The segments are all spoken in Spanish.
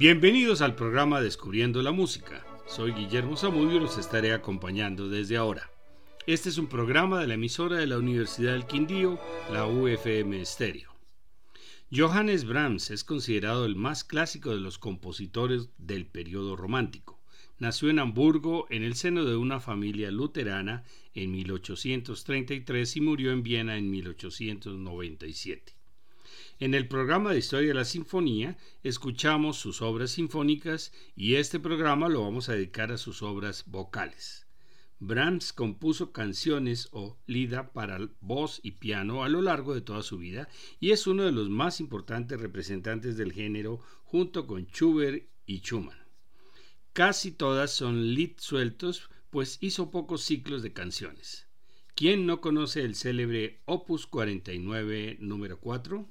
Bienvenidos al programa Descubriendo la Música. Soy Guillermo Zamudio y los estaré acompañando desde ahora. Este es un programa de la emisora de la Universidad del Quindío, la UFM Stereo. Johannes Brahms es considerado el más clásico de los compositores del periodo romántico. Nació en Hamburgo en el seno de una familia luterana en 1833 y murió en Viena en 1897. En el programa de Historia de la Sinfonía escuchamos sus obras sinfónicas y este programa lo vamos a dedicar a sus obras vocales. Brahms compuso canciones o lida para voz y piano a lo largo de toda su vida y es uno de los más importantes representantes del género junto con Schubert y Schumann. Casi todas son lead sueltos, pues hizo pocos ciclos de canciones. ¿Quién no conoce el célebre Opus 49 número 4?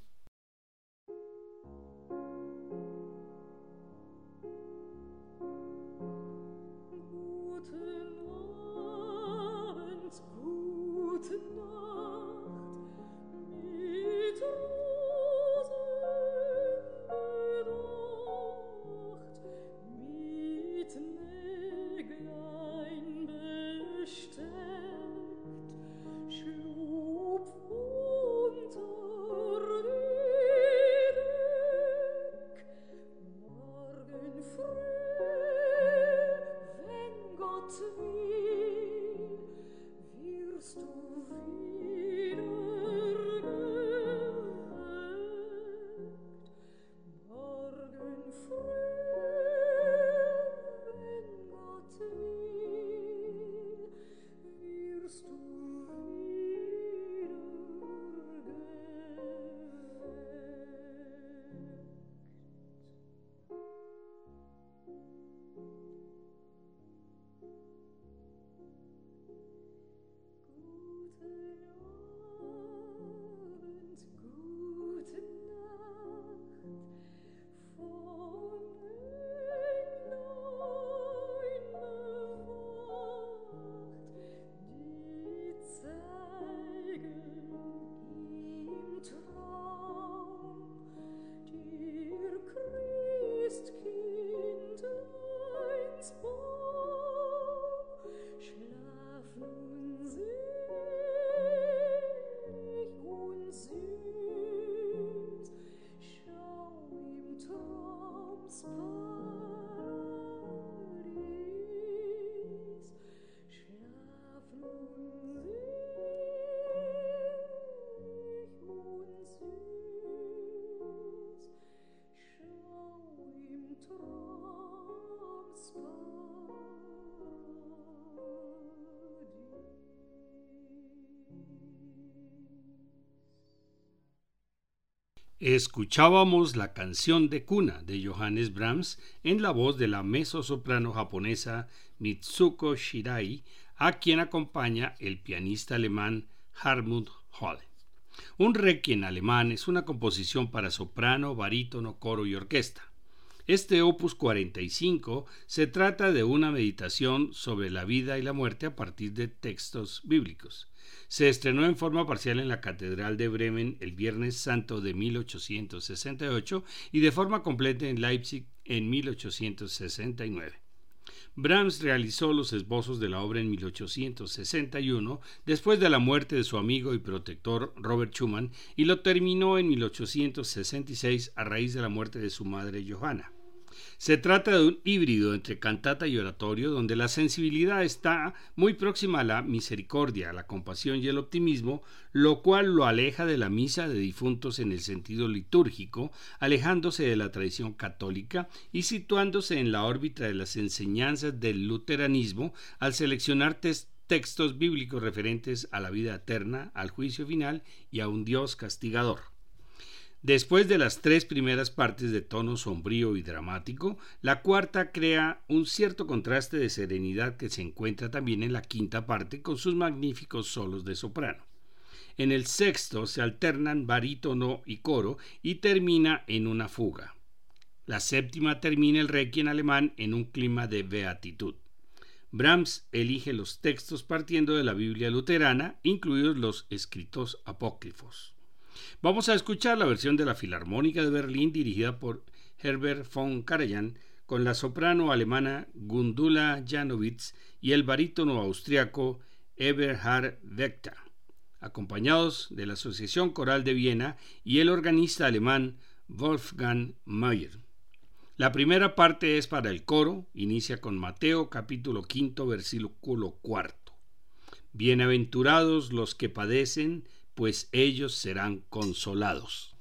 Escuchábamos la canción de cuna de Johannes Brahms en la voz de la mezzosoprano japonesa Mitsuko Shirai, a quien acompaña el pianista alemán Hartmut Holle. Un requiem alemán es una composición para soprano, barítono, coro y orquesta. Este opus 45 se trata de una meditación sobre la vida y la muerte a partir de textos bíblicos. Se estrenó en forma parcial en la Catedral de Bremen el Viernes Santo de 1868 y de forma completa en Leipzig en 1869. Brahms realizó los esbozos de la obra en 1861, después de la muerte de su amigo y protector Robert Schumann, y lo terminó en 1866 a raíz de la muerte de su madre Johanna. Se trata de un híbrido entre cantata y oratorio donde la sensibilidad está muy próxima a la misericordia, a la compasión y el optimismo, lo cual lo aleja de la misa de difuntos en el sentido litúrgico, alejándose de la tradición católica y situándose en la órbita de las enseñanzas del luteranismo al seleccionar textos bíblicos referentes a la vida eterna, al juicio final y a un Dios castigador. Después de las tres primeras partes de tono sombrío y dramático, la cuarta crea un cierto contraste de serenidad que se encuentra también en la quinta parte con sus magníficos solos de soprano. En el sexto se alternan barítono y coro y termina en una fuga. La séptima termina el requiem alemán en un clima de beatitud. Brahms elige los textos partiendo de la Biblia luterana, incluidos los escritos apócrifos. Vamos a escuchar la versión de la Filarmónica de Berlín dirigida por Herbert von Karajan con la soprano alemana Gundula Janowitz y el barítono austriaco Eberhard Wechter, acompañados de la Asociación Coral de Viena y el organista alemán Wolfgang Mayer. La primera parte es para el coro, inicia con Mateo capítulo quinto versículo cuarto. Bienaventurados los que padecen, pues ellos serán consolados.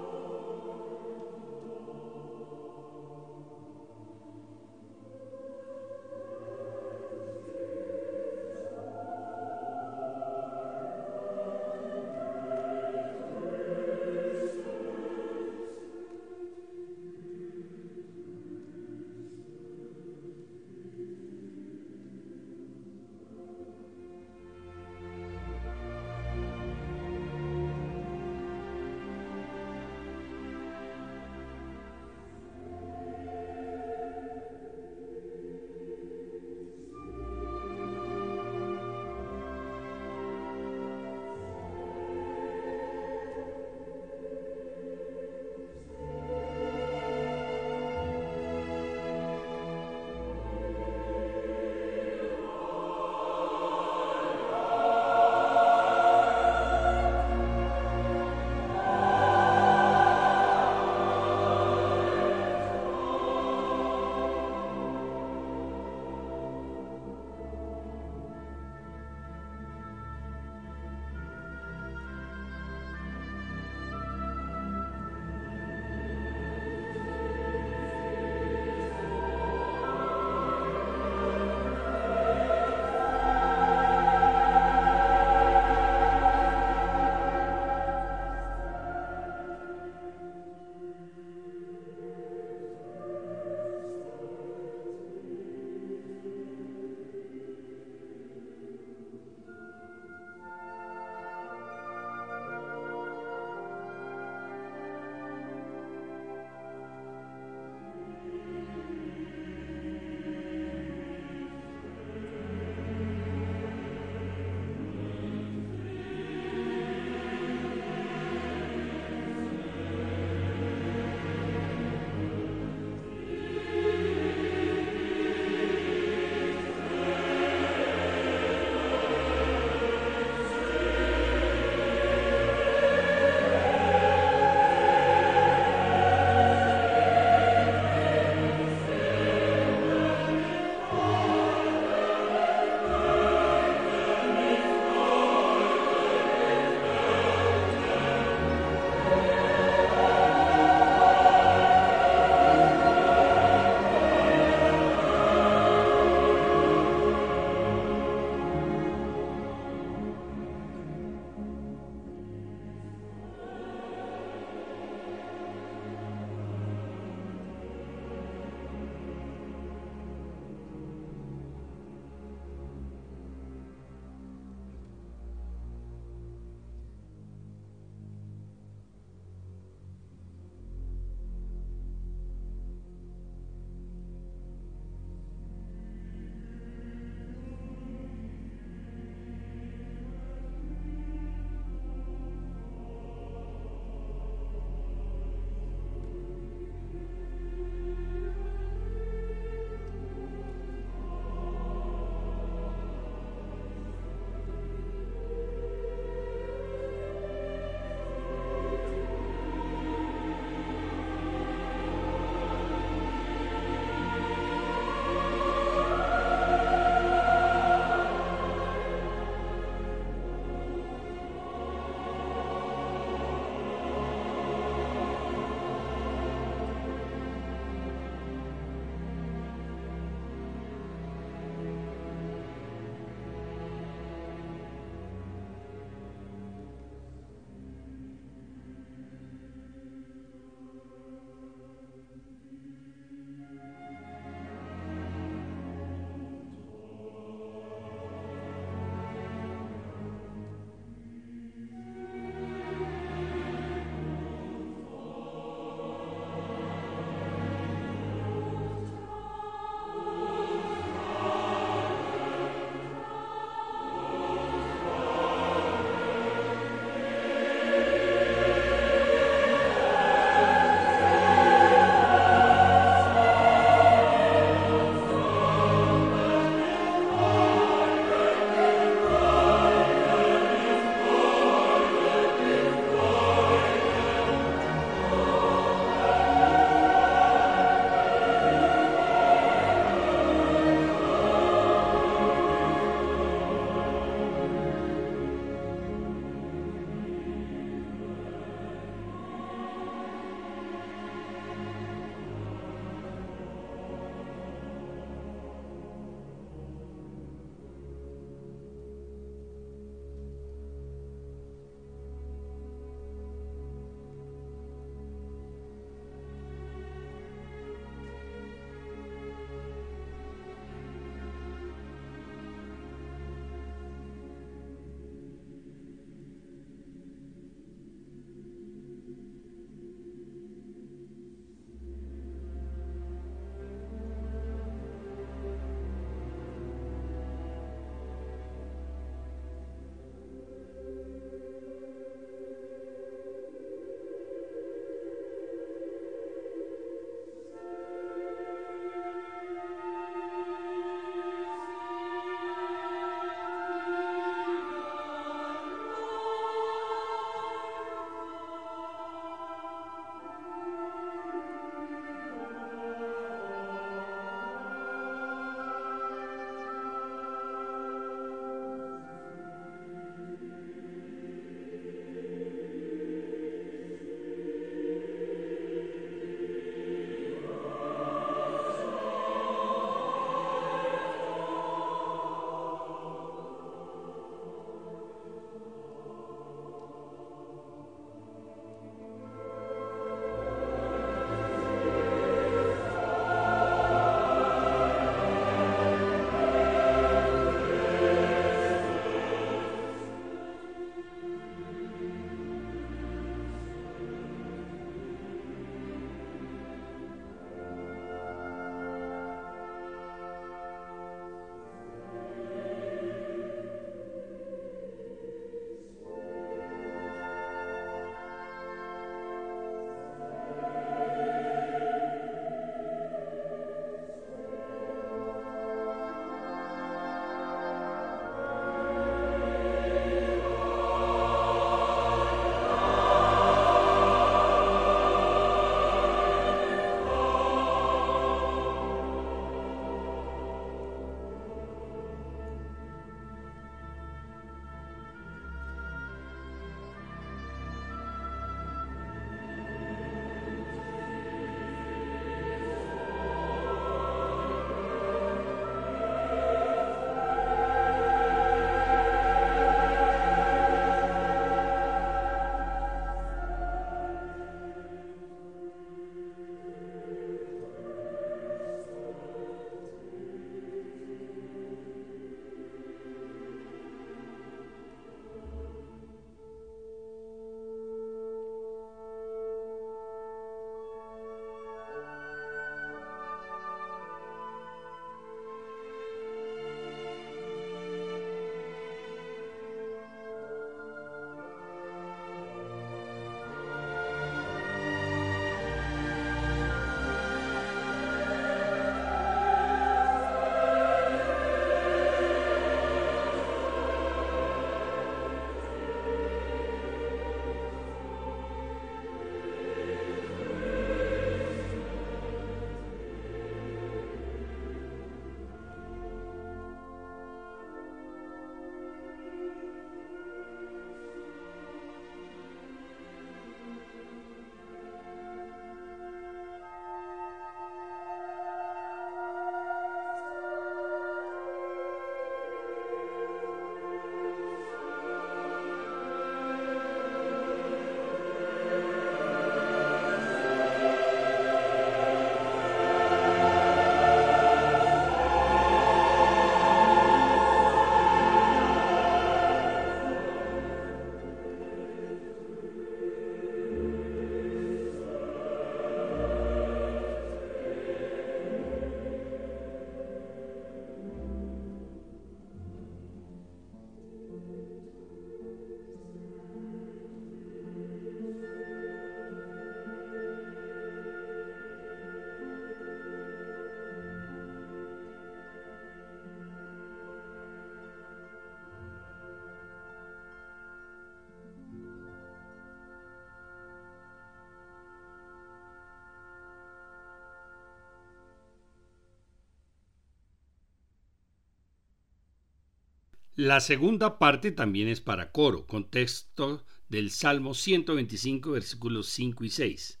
La segunda parte también es para coro, con texto del Salmo 125, versículos 5 y 6.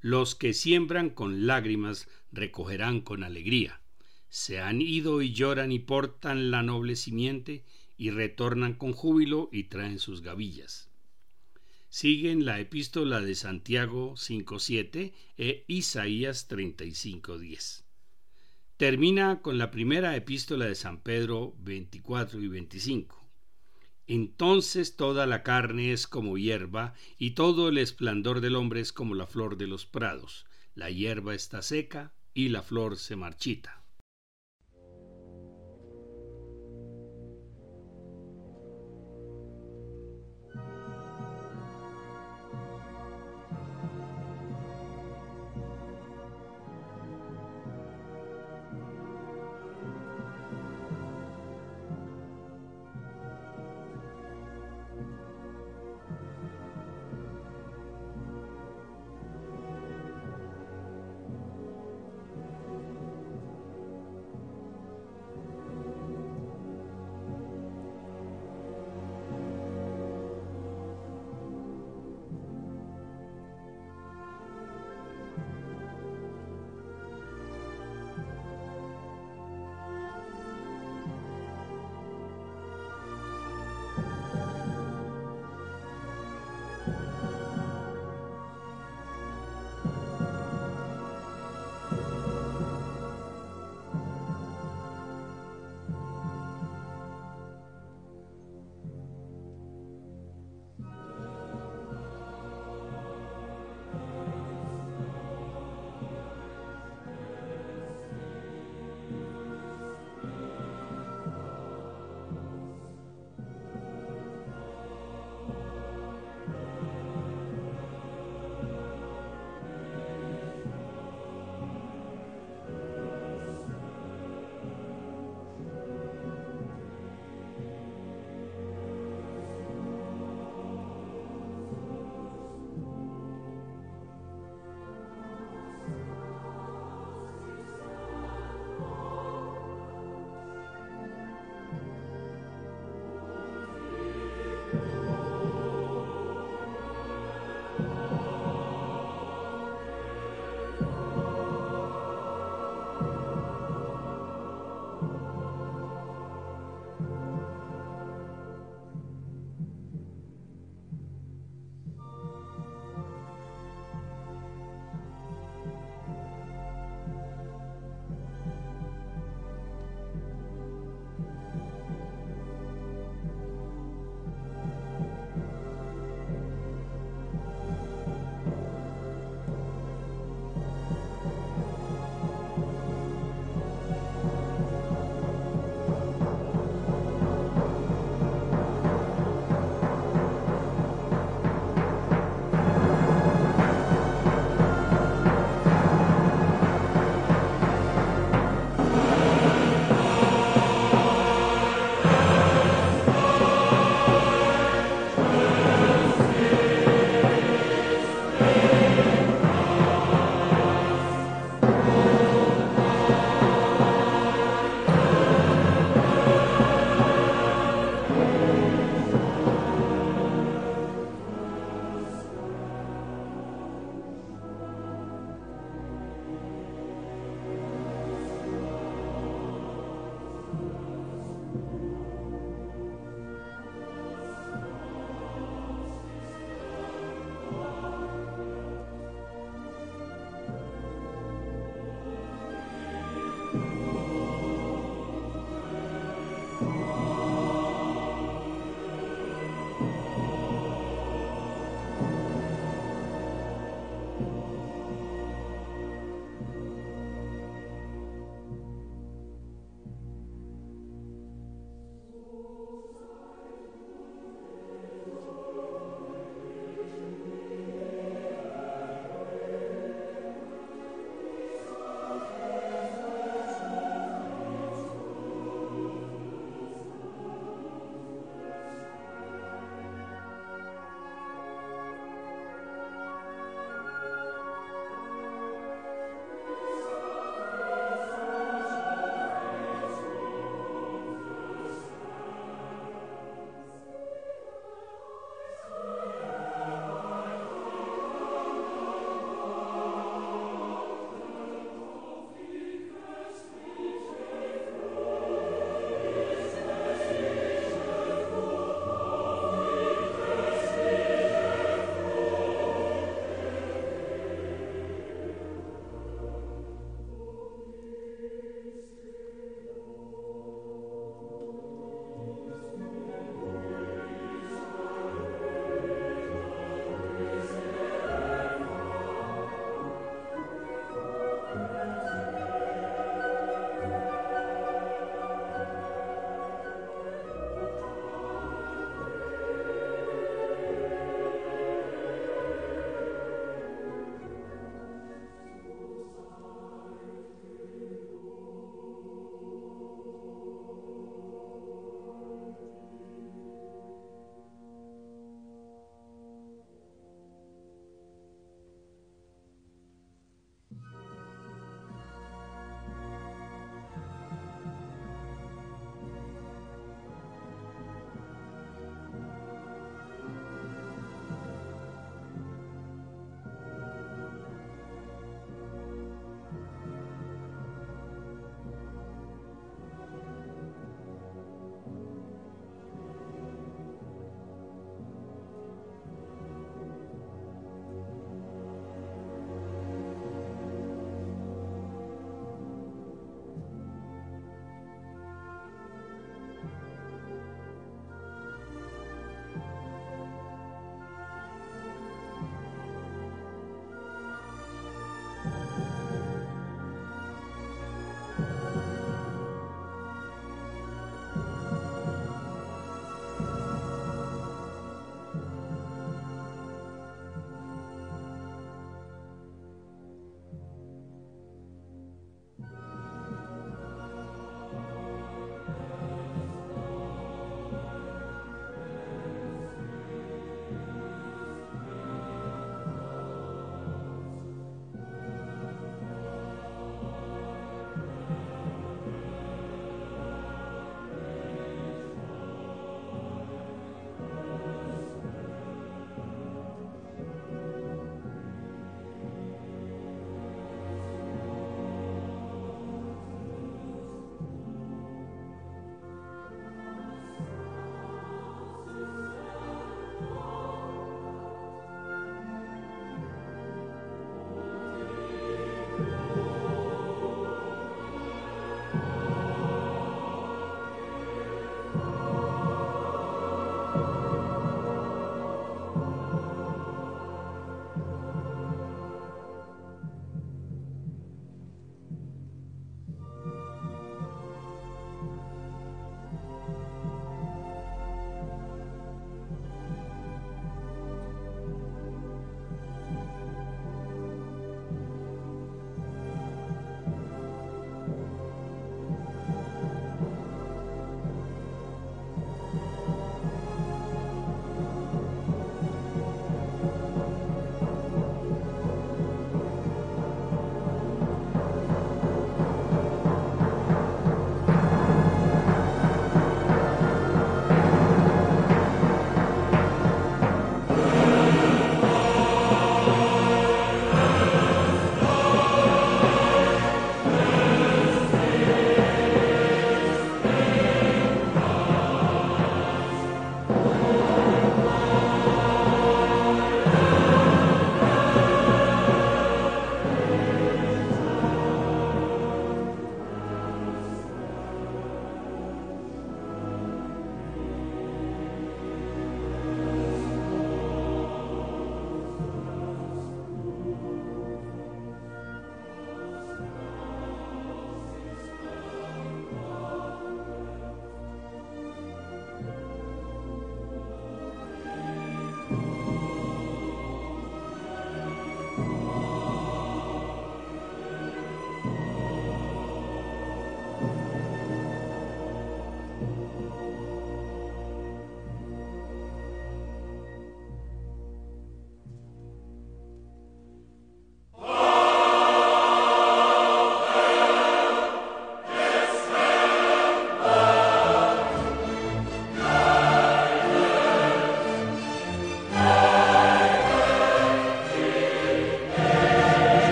Los que siembran con lágrimas recogerán con alegría. Se han ido y lloran y portan la noble simiente y retornan con júbilo y traen sus gavillas. Siguen la epístola de Santiago 5.7 e Isaías 35.10. Termina con la primera epístola de San Pedro 24 y 25. Entonces toda la carne es como hierba, y todo el esplendor del hombre es como la flor de los prados. La hierba está seca y la flor se marchita.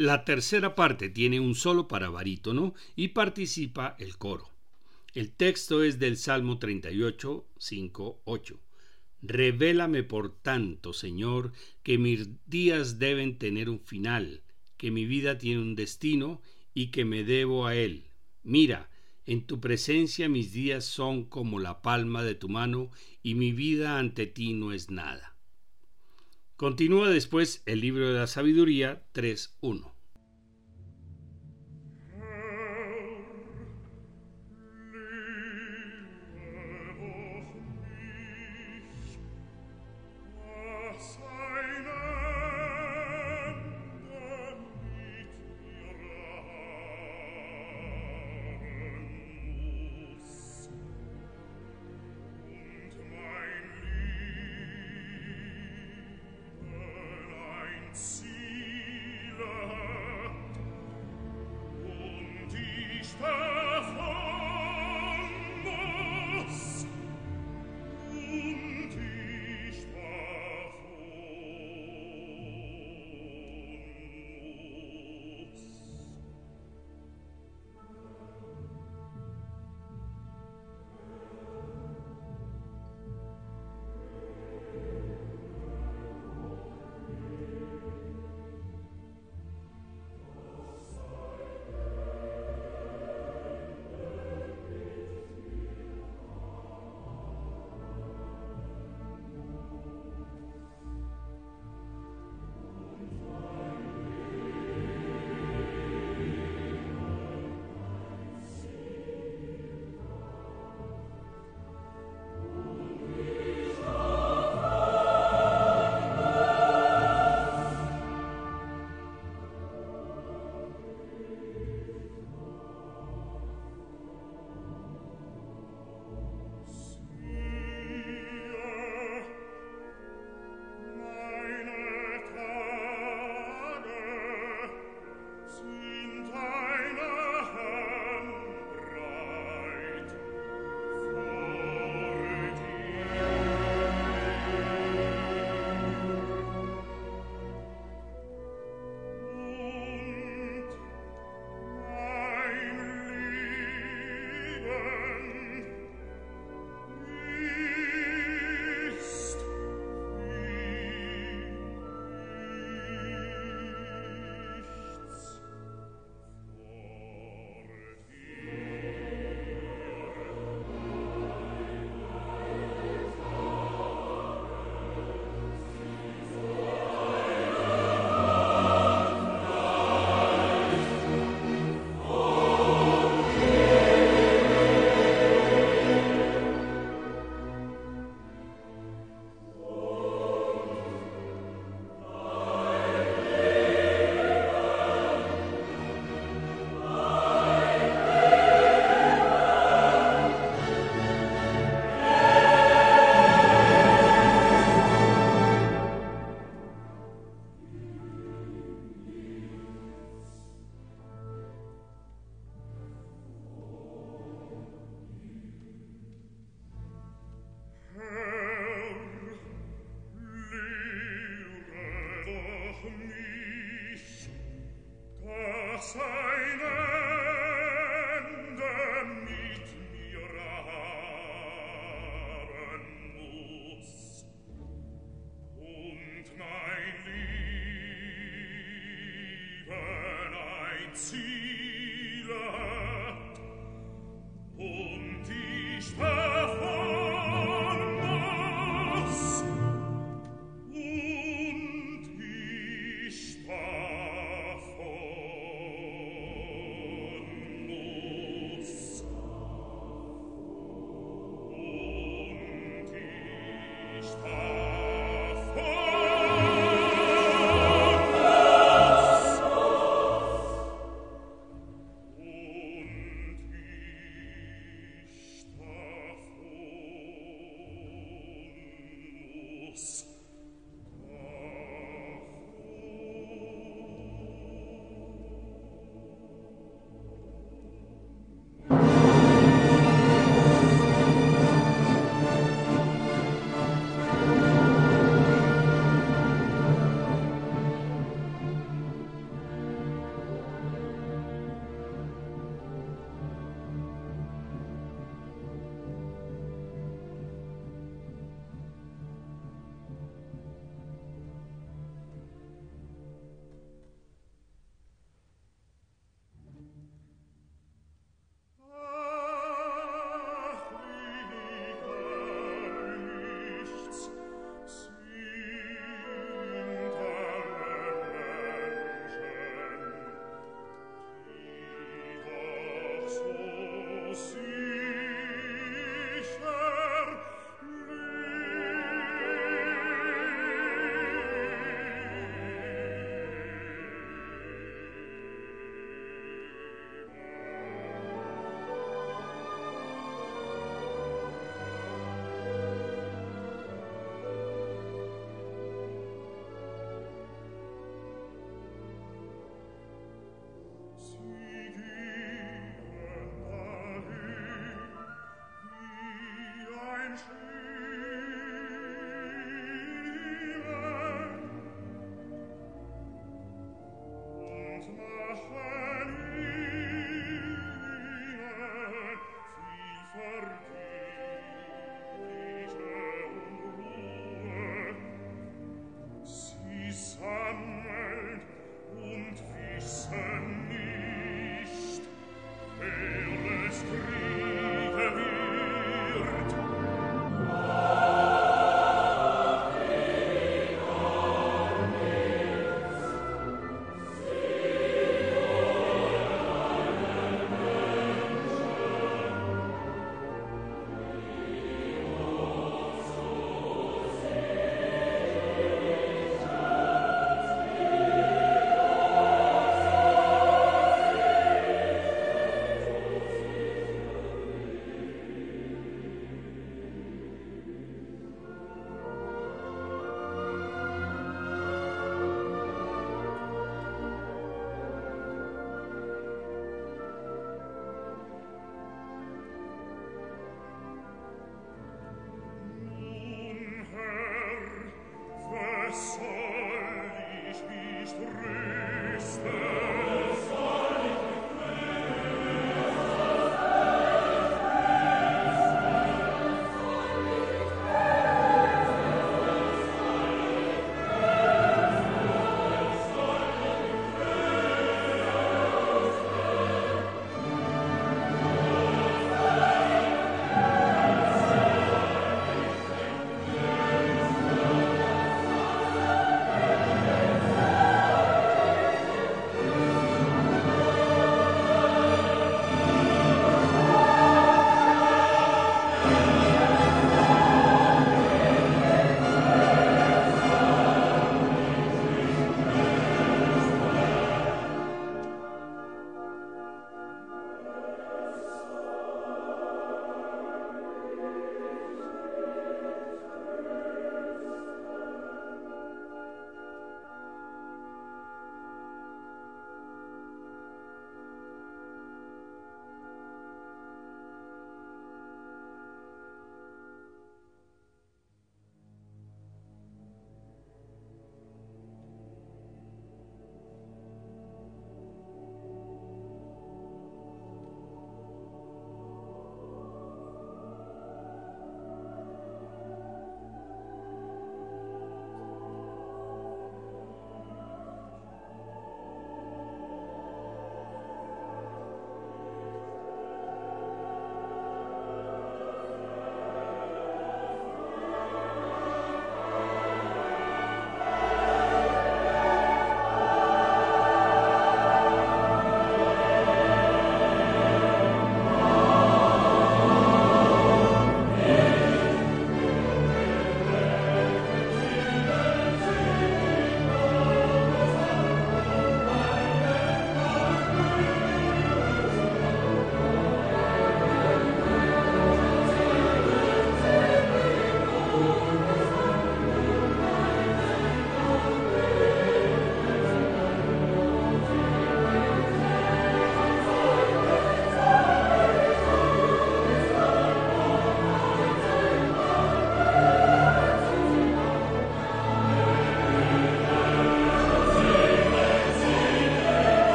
La tercera parte tiene un solo para barítono y participa el coro. El texto es del Salmo 38, 5, 8. Revélame por tanto, Señor, que mis días deben tener un final, que mi vida tiene un destino y que me debo a Él. Mira, en tu presencia mis días son como la palma de tu mano y mi vida ante ti no es nada. Continúa después el libro de la sabiduría 3.1.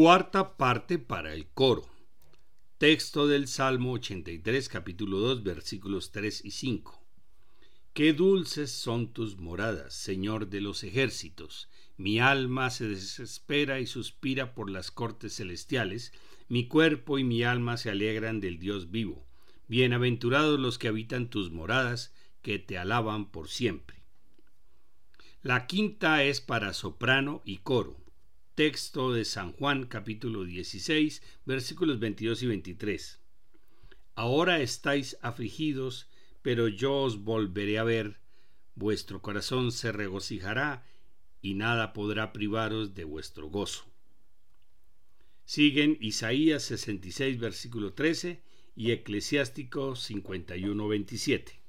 Cuarta parte para el coro. Texto del Salmo 83, capítulo 2, versículos 3 y 5. Qué dulces son tus moradas, Señor de los ejércitos. Mi alma se desespera y suspira por las cortes celestiales, mi cuerpo y mi alma se alegran del Dios vivo. Bienaventurados los que habitan tus moradas, que te alaban por siempre. La quinta es para soprano y coro. Texto de San Juan capítulo 16 versículos 22 y 23. Ahora estáis afligidos, pero yo os volveré a ver, vuestro corazón se regocijará y nada podrá privaros de vuestro gozo. Siguen Isaías 66 versículo 13 y Eclesiástico 51 27.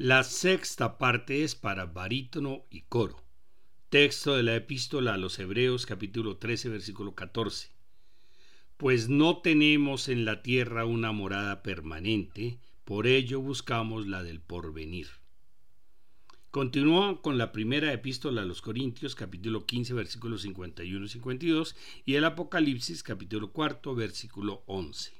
La sexta parte es para barítono y coro. Texto de la epístola a los Hebreos capítulo 13 versículo 14. Pues no tenemos en la tierra una morada permanente, por ello buscamos la del porvenir. Continúa con la primera epístola a los Corintios, capítulo 15, versículos 51 y 52, y el Apocalipsis, capítulo 4, versículo 11.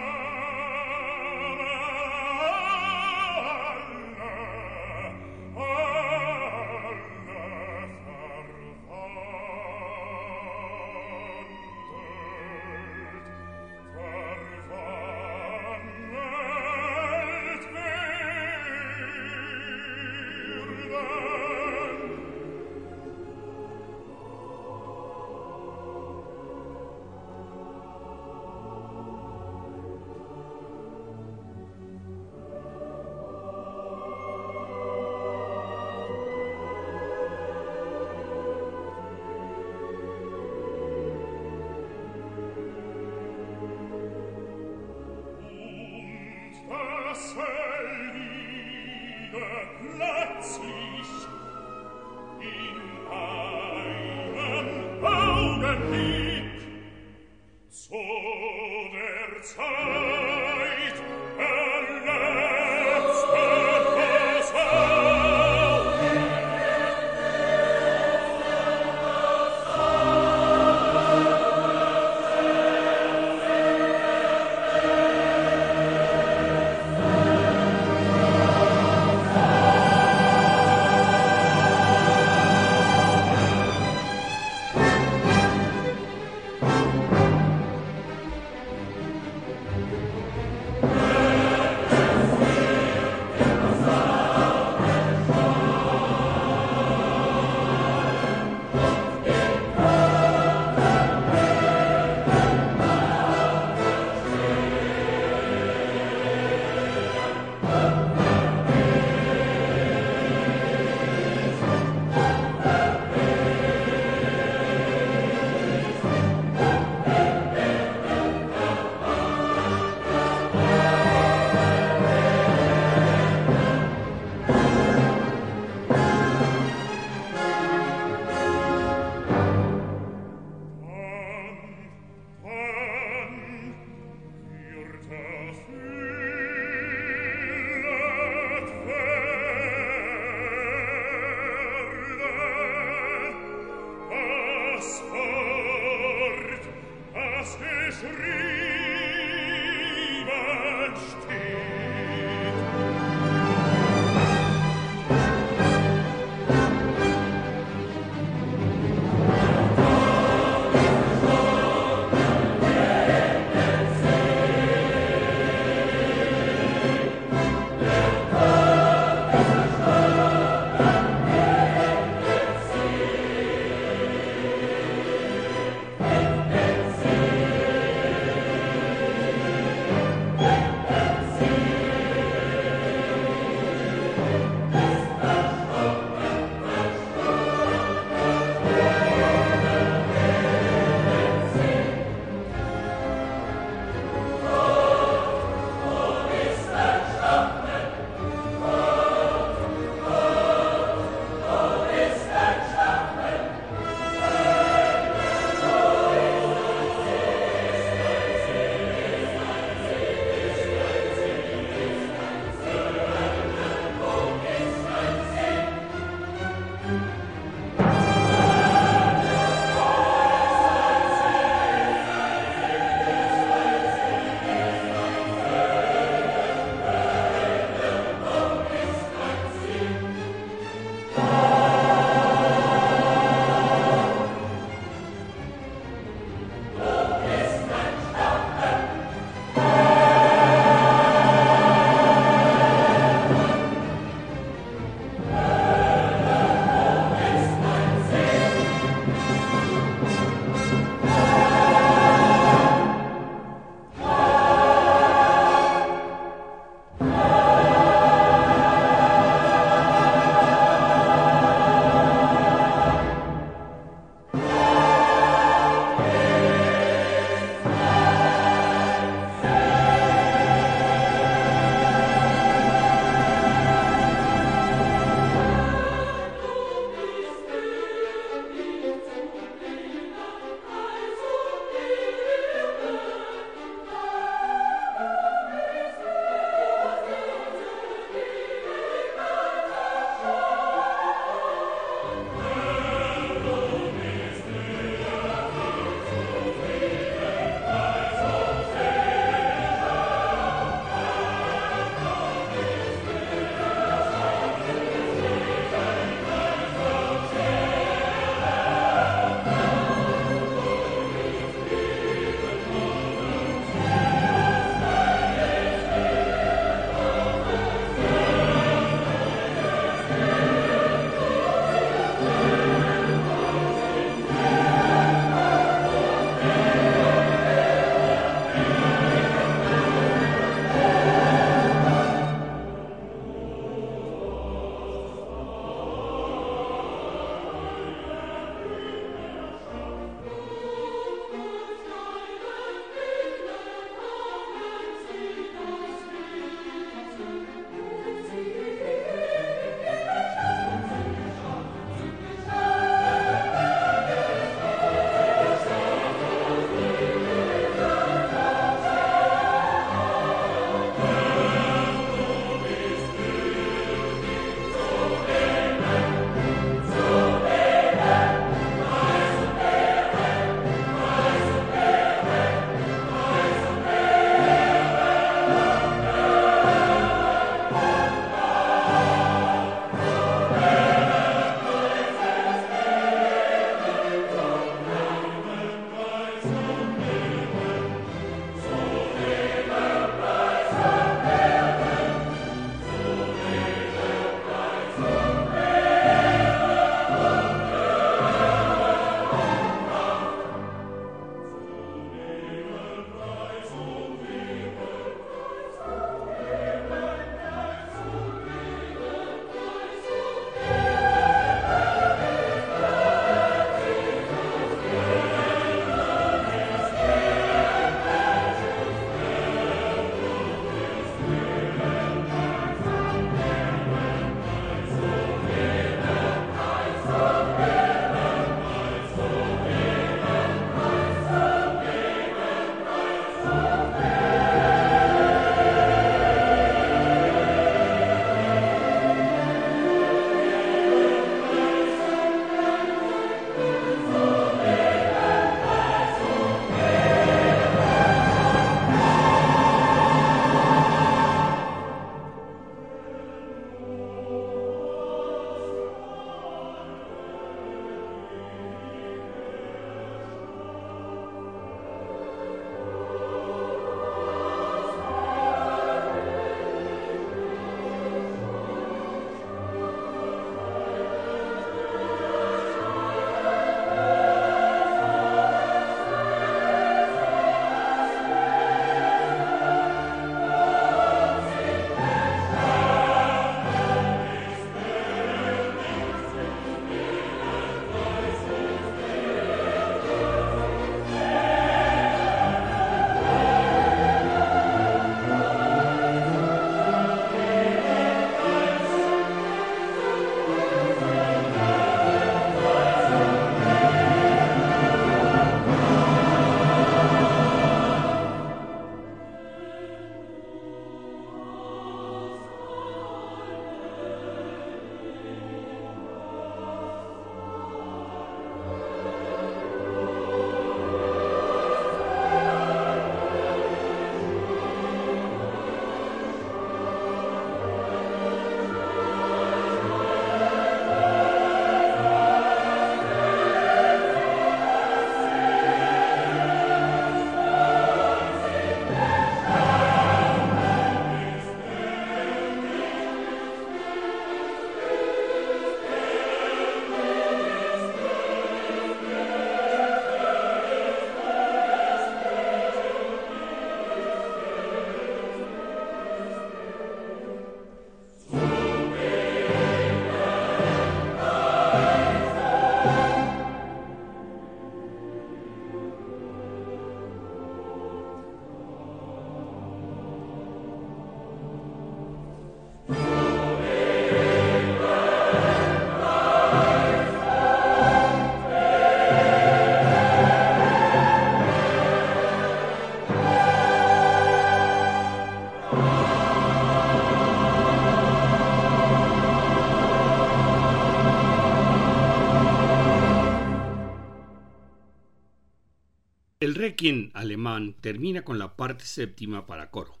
Requiem alemán termina con la parte séptima para coro.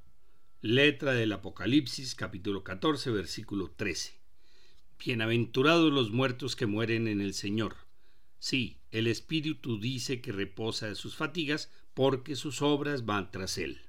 Letra del Apocalipsis capítulo 14 versículo 13. Bienaventurados los muertos que mueren en el Señor. Sí, el Espíritu dice que reposa de sus fatigas porque sus obras van tras él.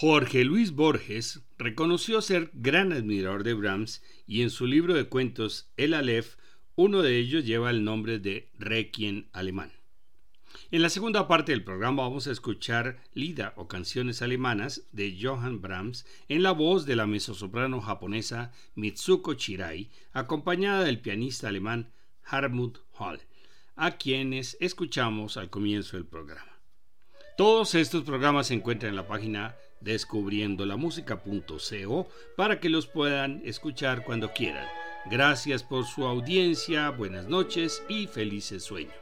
Jorge Luis Borges reconoció ser gran admirador de Brahms y en su libro de cuentos El Aleph, uno de ellos lleva el nombre de Requiem alemán. En la segunda parte del programa vamos a escuchar Lida o canciones alemanas de Johann Brahms en la voz de la mezzosoprano japonesa Mitsuko Chirai, acompañada del pianista alemán Hartmut Hall, a quienes escuchamos al comienzo del programa. Todos estos programas se encuentran en la página descubriendolamusica.co para que los puedan escuchar cuando quieran. Gracias por su audiencia, buenas noches y felices sueños.